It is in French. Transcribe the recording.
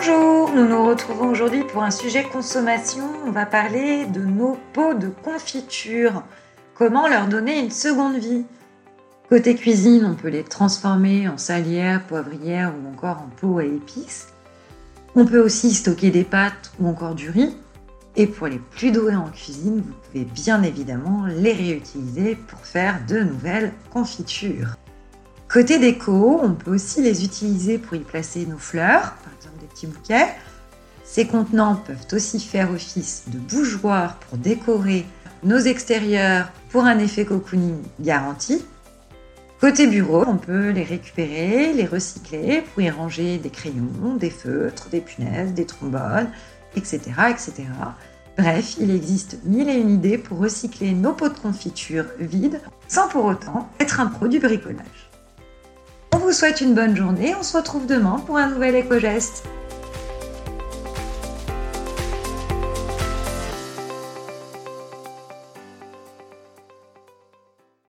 Bonjour, nous nous retrouvons aujourd'hui pour un sujet consommation. On va parler de nos pots de confiture. Comment leur donner une seconde vie? Côté cuisine, on peut les transformer en salière, poivrière ou encore en pot à épices. On peut aussi stocker des pâtes ou encore du riz. Et pour les plus doués en cuisine, vous pouvez bien évidemment les réutiliser pour faire de nouvelles confitures. Côté déco, on peut aussi les utiliser pour y placer nos fleurs, petits bouquets. Ces contenants peuvent aussi faire office de bougeoir pour décorer nos extérieurs pour un effet cocooning garanti. Côté bureau, on peut les récupérer, les recycler pour y ranger des crayons, des feutres, des punaises, des trombones, etc., etc. Bref, il existe mille et une idées pour recycler nos pots de confiture vides sans pour autant être un pro du bricolage. On vous souhaite une bonne journée, on se retrouve demain pour un nouvel éco-geste.